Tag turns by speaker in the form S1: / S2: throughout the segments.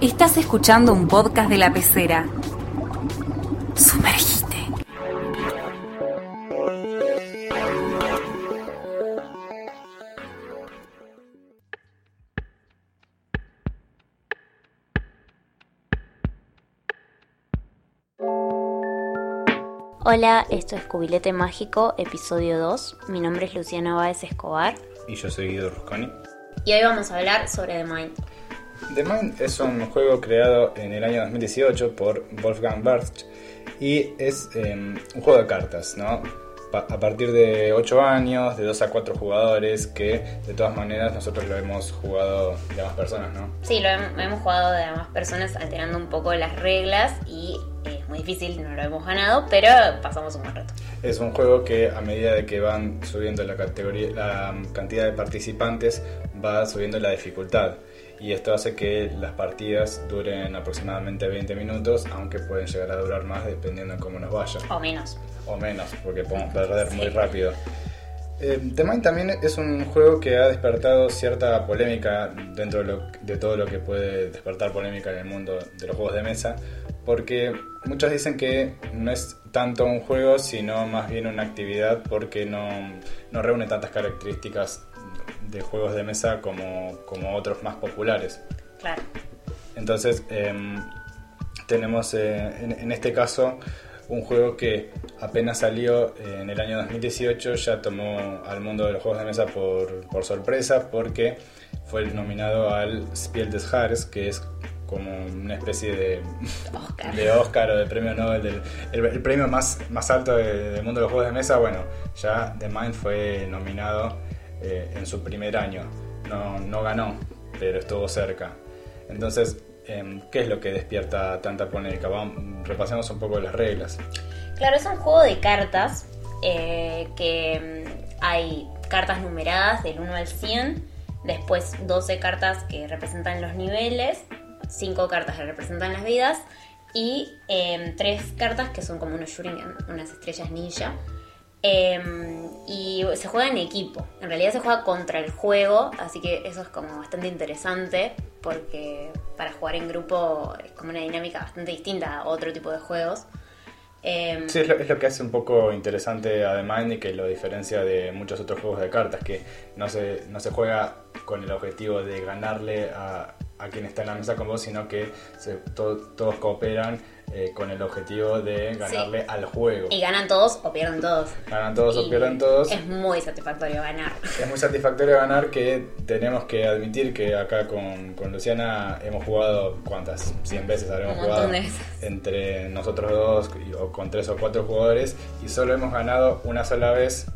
S1: Estás escuchando un podcast de la pecera. Sumergite.
S2: Hola, esto es Cubilete Mágico, episodio 2. Mi nombre es Luciana Báez Escobar.
S3: Y yo soy Guido Rusconi.
S2: Y hoy vamos a hablar sobre The Mind.
S3: The Mind es un juego creado en el año 2018 por Wolfgang Bartsch y es em, un juego de cartas, ¿no? a partir de 8 años, de 2 a 4 jugadores, que de todas maneras nosotros lo hemos jugado de más personas, ¿no?
S2: Sí, lo hemos jugado de más personas alterando un poco las reglas y es muy difícil, no lo hemos ganado, pero pasamos un buen rato.
S3: Es un juego que a medida de que van subiendo la categoría, la cantidad de participantes, va subiendo la dificultad y esto hace que las partidas duren aproximadamente 20 minutos, aunque pueden llegar a durar más dependiendo de cómo nos vaya.
S2: O menos.
S3: O menos, porque podemos perder muy rápido. Eh, The Mind también es un juego que ha despertado cierta polémica dentro de, de, todo lo que puede despertar polémica en el mundo de los juegos de mesa, porque muchos dicen que no es tanto un juego, sino más bien una actividad porque no, no reúne tantas características de juegos de mesa como, como otros más populares.
S2: Claro.
S3: Entonces, em, tenemos eh, en, este caso un juego que apenas salió en el año 2018, ya tomó al mundo de los juegos de mesa por, por sorpresa porque fue nominado al Spiel des Jahres, que es como una especie de
S2: Oscar,
S3: de Oscar o de premio Nobel, del, el, premio más, más alto del mundo de los juegos de mesa. Bueno, ya The Mind fue nominado eh, en su primer año. No, no ganó, pero estuvo cerca. Entonces, em, ¿qué es lo que despierta tanta polémica? Vamos, repasemos un poco las reglas.
S2: Claro, es un juego de cartas eh, que em, hay cartas numeradas del 1 al 100, después 12 cartas que representan los niveles, 5 cartas que representan las vidas y 3 em, cartas que son como unos shuriken, unas estrellas ninja Em, y se juega en equipo. En realidad se juega contra el juego, así que eso es como bastante interesante porque para jugar en grupo es como una dinámica bastante distinta a otro tipo de juegos.
S3: Em, sí, es lo, que hace un poco interesante a The Mind y que lo diferencia de muchos otros juegos de cartas, que no se, no se juega con el objetivo de ganarle a, quien está en la mesa con vos, sino que todos cooperan eh, con el objetivo de ganarle al juego.
S2: Y ganan todos o pierden todos.
S3: Ganan todos o pierden todos.
S2: Es muy satisfactorio ganar.
S3: Es muy satisfactorio ganar que tenemos que admitir que acá con, con Luciana hemos jugado, ¿cuántas? 100 veces habremos jugado. Entre nosotros dos o con tres o cuatro jugadores y solo hemos ganado una sola vez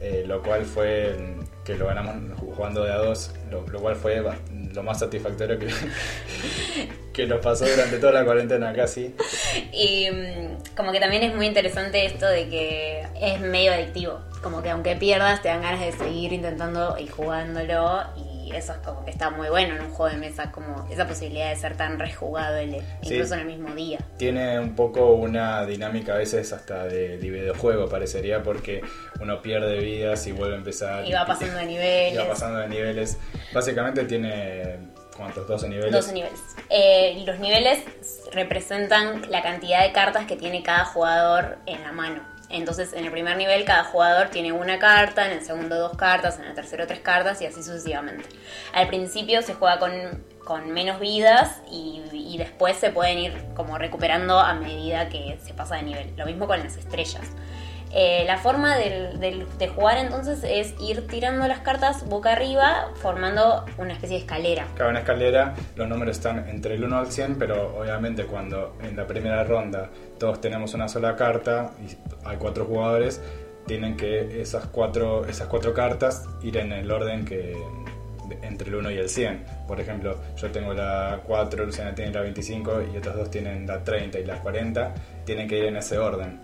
S3: eh, lo cual fue que lo ganamos jugando de a dos, lo, cual fue lo más satisfactorio que, que nos pasó durante toda la cuarentena casi.
S2: Y mm, como que también es muy interesante esto de que es medio adictivo, como que aunque pierdas te dan ganas de seguir intentando y jugándolo y eso es como que está muy bueno en un juego de mesa, como esa posibilidad de ser tan rejugable, incluso en el mismo día.
S3: Tiene un poco una dinámica a veces hasta de, videojuego, parecería, porque uno pierde vidas y vuelve a empezar.
S2: Y va pasando de niveles.
S3: Y va pasando de niveles. Básicamente tiene ¿Cuántos? ¿12 niveles?
S2: 12 niveles. Eh, los niveles representan la cantidad de cartas que tiene cada jugador en la mano. Entonces, en el primer nivel cada jugador tiene una carta, en el segundo dos cartas, en el tercero tres cartas y así sucesivamente. Al principio se juega con, menos vidas y, y, después se pueden ir como recuperando a medida que se pasa de nivel. Lo mismo con las estrellas. Eh, la forma de jugar entonces es ir tirando las cartas boca arriba, formando una especie de escalera.
S3: Cada una escalera, los números están entre el 1 al 100, pero obviamente cuando en la primera ronda todos tenemos una sola carta y hay cuatro jugadores, tienen que esas cuatro, esas cuatro cartas ir en el orden que entre el 1 y el 100. Por ejemplo, yo tengo la 4, Luciana tiene la 25 y otros dos tienen la 30 y la 40, tienen que ir en ese orden.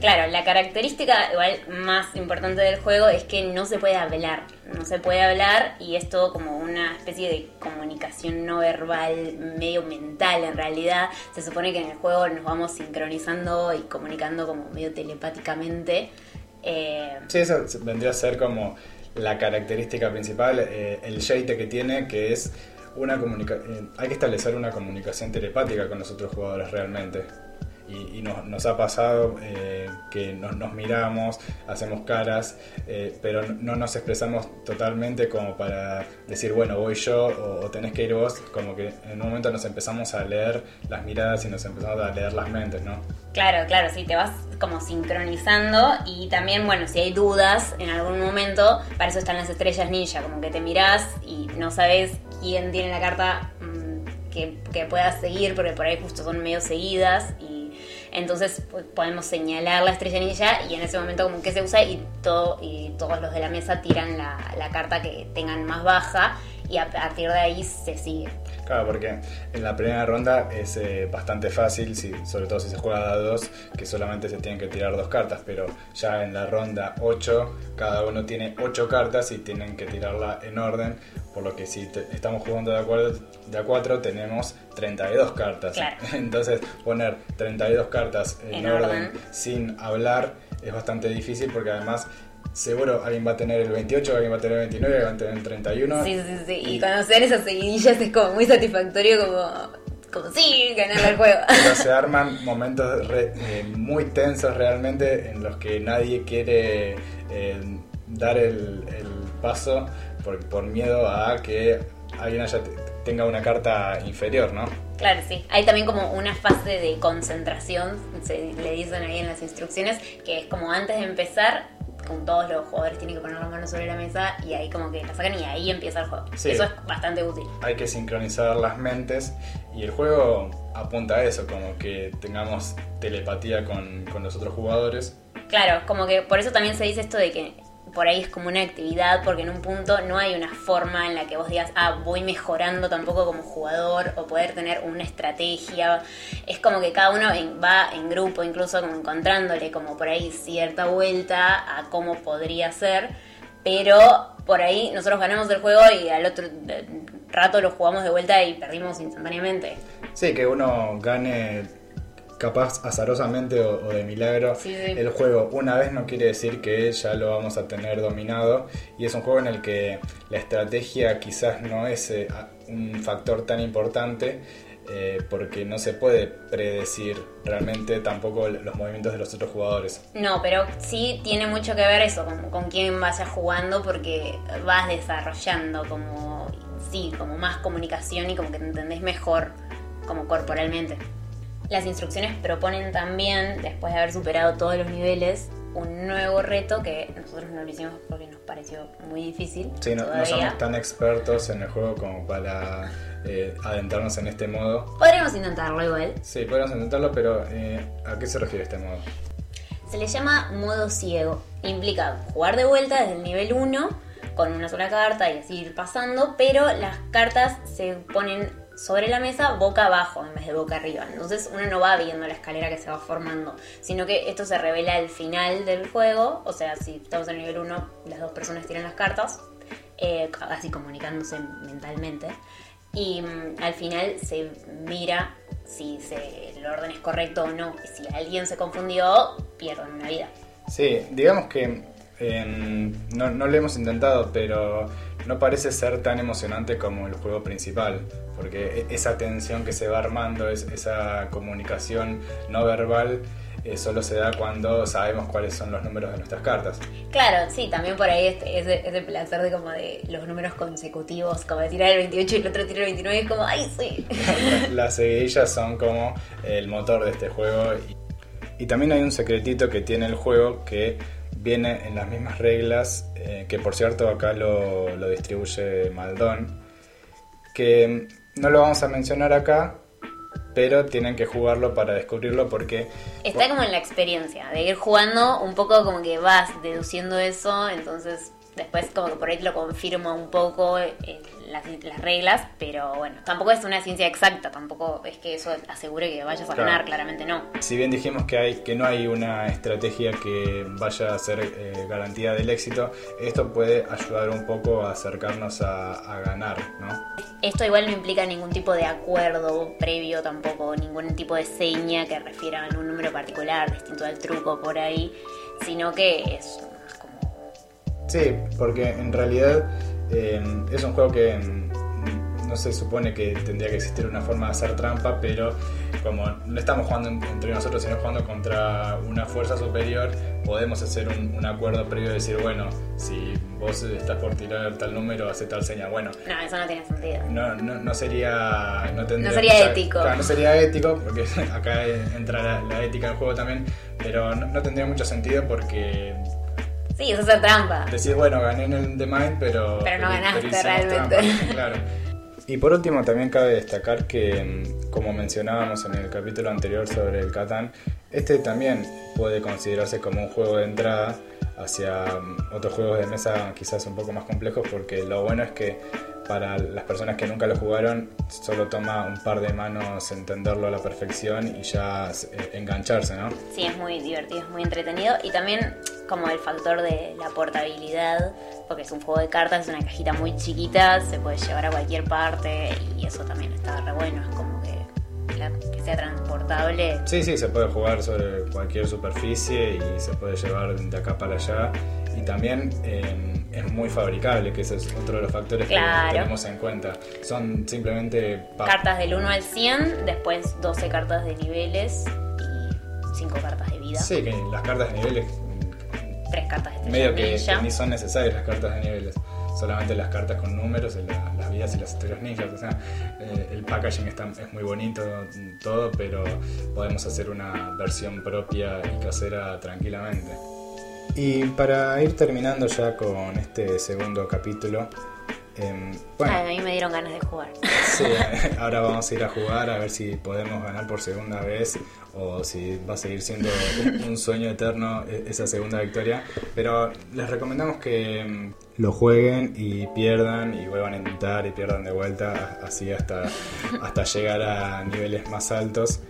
S2: Claro, la característica igual más importante del juego es que no se puede hablar, no se puede hablar y es todo como una especie de comunicación no verbal, medio mental en realidad. Se supone que en el juego nos vamos sincronizando y comunicando como medio telepáticamente.
S3: Eh, sí, eso vendría a ser como la característica principal, eh, el jeite que tiene, que es una comunica eh, hay que establecer una comunicación telepática con los otros jugadores realmente y, nos, ha pasado eh, que nos, miramos, hacemos caras, eh, pero no nos expresamos totalmente como para decir, bueno, voy yo o, tenés que ir vos, como que en un momento nos empezamos a leer las miradas y nos empezamos a leer las mentes, ¿no?
S2: Claro, claro, sí, te vas como sincronizando y también, bueno, si hay dudas en algún momento, para eso están las estrellas ninja, como que te mirás y no sabes quién tiene la carta mm, que, que puedas seguir, porque por ahí justo son medio seguidas y entonces pues, podemos señalar la estrella ninja y en ese momento como que se usa y, todo, y todos los de la mesa tiran la, la carta que tengan más baja y a partir de ahí se sigue.
S3: Claro, porque en la primera ronda es eh, bastante fácil, si, sobre todo si se juega a dos, que solamente se tienen que tirar dos cartas, pero ya en la ronda 8 cada uno tiene 8 cartas y tienen que tirarla en orden, por lo que si estamos jugando de a, de a 4 tenemos 32 cartas. Entonces poner 32 cartas en, orden sin hablar es bastante difícil porque además seguro alguien va a tener el 28, alguien va a tener el 29, alguien va a tener el 31.
S2: Sí, sí, sí. Y, conocer esas seguidillas es como muy satisfactorio, como, como sí, ganar el juego.
S3: Pero se arman momentos eh, muy tensos realmente en los que nadie quiere eh, dar el, paso por, por, miedo a que alguien haya, tenga una carta inferior, ¿no?
S2: Claro, sí. Hay también como una fase de concentración, se le dicen ahí en las instrucciones, que es como antes de empezar con todos los jugadores tienen que poner las manos sobre la mesa y ahí como que la sacan y ahí empieza el juego. Eso es bastante útil.
S3: Hay que sincronizar las mentes y el juego apunta a eso, como que tengamos telepatía con, con los otros jugadores.
S2: Claro, como que por eso también se dice esto de que por ahí es como una actividad, porque en un punto no hay una forma en la que vos digas, ah, voy mejorando tampoco como jugador o poder tener una estrategia. Es como que cada uno va en grupo, incluso como encontrándole como por ahí cierta vuelta a cómo podría ser, pero por ahí nosotros ganamos el juego y al otro rato lo jugamos de vuelta y perdimos instantáneamente.
S3: Sí, que uno gane capaz azarosamente o, de milagro el juego una vez no quiere decir que ya lo vamos a tener dominado y es un juego en el que la estrategia quizás no es eh, un factor tan importante eh, porque no se puede predecir realmente tampoco los movimientos de los otros jugadores.
S2: No, pero sí tiene mucho que ver eso, con, con quién vayas jugando, porque vas desarrollando como, sí, como más comunicación y como que te entendés mejor como corporalmente. Las instrucciones proponen también, después de haber superado todos los niveles, un nuevo reto que nosotros no lo hicimos porque nos pareció muy difícil.
S3: Sí, no, somos tan expertos en el juego como para eh, adentrarnos en este modo.
S2: Podríamos intentarlo igual.
S3: Sí, podríamos intentarlo, pero eh, ¿a qué se refiere este modo?
S2: Se le llama modo ciego. Implica jugar de vuelta desde el nivel 1 con una sola carta y así ir pasando, pero las cartas se ponen sobre la mesa boca abajo en vez de boca arriba. Entonces uno no va viendo la escalera que se va formando, sino que esto se revela al final del juego. O sea, si estamos en el nivel 1, las dos personas tiran las cartas, eh, así comunicándose mentalmente. Y mm, al final se mira si el orden es correcto o no. Y si alguien se confundió, pierden una vida.
S3: Sí, digamos que no, no lo hemos intentado, pero no parece ser tan emocionante como el juego principal, porque e-, esa tensión que se va armando, esa comunicación no verbal, eh, solo se da cuando sabemos cuáles son los números de nuestras cartas.
S2: Claro, sí, también por ahí es, el placer de como de los números consecutivos, como de tirar el 28 y el otro tirar el 29, es como, ¡ay, sí!
S3: Las seguidillas son como el motor de este juego. Y, y también hay un secretito que tiene el juego que viene en las mismas reglas, eh, que por cierto acá lo, lo, distribuye Maldón, que no lo vamos a mencionar acá, pero tienen que jugarlo para descubrirlo porque...
S2: Está como en la experiencia, de ir jugando un poco como que vas deduciendo eso, entonces después como que por ahí lo confirma un poco eh, las, reglas, pero bueno, tampoco es una ciencia exacta, tampoco es que eso asegure que vayas a ganar, claramente no.
S3: Si bien dijimos que, hay, que no hay una estrategia que vaya a ser eh, garantía del éxito, esto puede ayudar un poco a acercarnos a, ganar, ¿no?
S2: Esto igual no implica ningún tipo de acuerdo previo tampoco, ningún tipo de seña que refiera a un número particular distinto al truco por ahí, sino que es
S3: Sí, porque en realidad eh, es un juego que no se supone que tendría que existir una forma de hacer trampa, pero como no estamos jugando entre nosotros, sino jugando contra una fuerza superior, podemos hacer un, acuerdo previo de decir, bueno, si vos estás por tirar tal número, hace tal señal. Bueno,
S2: no, eso no tiene sentido.
S3: No, no, sería. No,
S2: no sería ético.
S3: no sería ético, porque acá entra la, ética en juego también, pero no, tendría mucho sentido porque
S2: Sí, eso es trampa.
S3: Decís, bueno, gané en el The Mind, pero.
S2: Pero no ganaste realmente.
S3: claro. Y por último, también cabe destacar que, mm, como mencionábamos en el capítulo anterior sobre el Catán, este también puede considerarse como un juego de entrada hacia mm, otros juegos de mesa quizás un poco más complejos, porque lo bueno es que para las personas que nunca lo jugaron, solo toma un par de manos entenderlo a la perfección y ya eh, engancharse, ¿no?
S2: Sí, es muy divertido, es muy entretenido y también como el factor de la portabilidad, porque es un juego de cartas, es una cajita muy chiquita, se puede llevar a cualquier parte y eso también está re bueno, es como que, que sea transportable.
S3: Sí, sí, se puede jugar sobre cualquier superficie y se puede llevar de acá para allá y también em, es muy fabricable, que ese es otro de los factores que tenemos en cuenta. Son simplemente...
S2: Cartas del 1 al 100, después 12 cartas de niveles y 5 cartas de vida.
S3: Sí, que las cartas de niveles...
S2: Tres cartas de
S3: Medio que, ni son necesarias las cartas de niveles solamente las cartas con números, las vidas y las historias ninjas. O sea, eh, el packaging está, es muy bonito, todo, pero podemos hacer una versión propia y casera tranquilamente. Y para ir terminando ya con este segundo capítulo,
S2: em, bueno, a mí me dieron ganas de jugar.
S3: Sí, ahora vamos a ir a jugar a ver si podemos ganar por segunda vez o si va a seguir siendo un sueño eterno e, esa segunda victoria. Pero les recomendamos que em, lo jueguen y pierdan y vuelvan a intentar y pierdan de vuelta así hasta, hasta llegar a niveles más altos.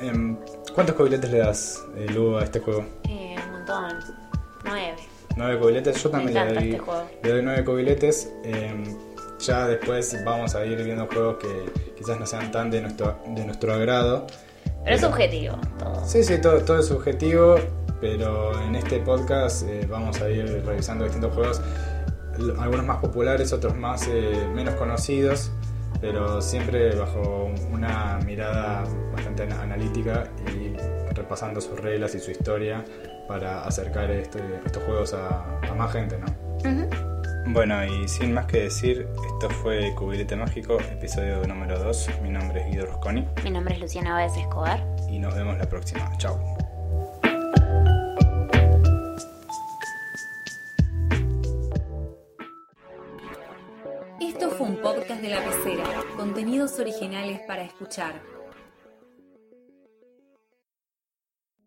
S3: Em, ¿Cuántos cobiletes le das, eh, Lu, a este juego?
S2: Eh, un montón. Nueve.
S3: Nueve cobiletes, yo también le doy, este le doy nueve cobiletes. Em, ya después vamos a ir viendo juegos que quizás no sean tan de nuestro, de nuestro agrado.
S2: Pero, es subjetivo todo.
S3: Sí, sí, todo, todo es subjetivo, pero en este podcast eh, vamos a ir revisando distintos juegos, algunos más populares, otros más eh, menos conocidos, pero siempre bajo una mirada bastante analítica y repasando sus reglas y su historia para acercar este, estos juegos a, más gente, ¿no? Bueno, y sin más que decir, esto fue Cubilete Mágico, episodio número 2. Mi nombre es Guido Rosconi.
S2: Mi nombre es Luciana Báez Escobar.
S3: Y nos vemos la próxima. Chao.
S1: Esto fue un podcast de la pecera, contenidos originales para escuchar.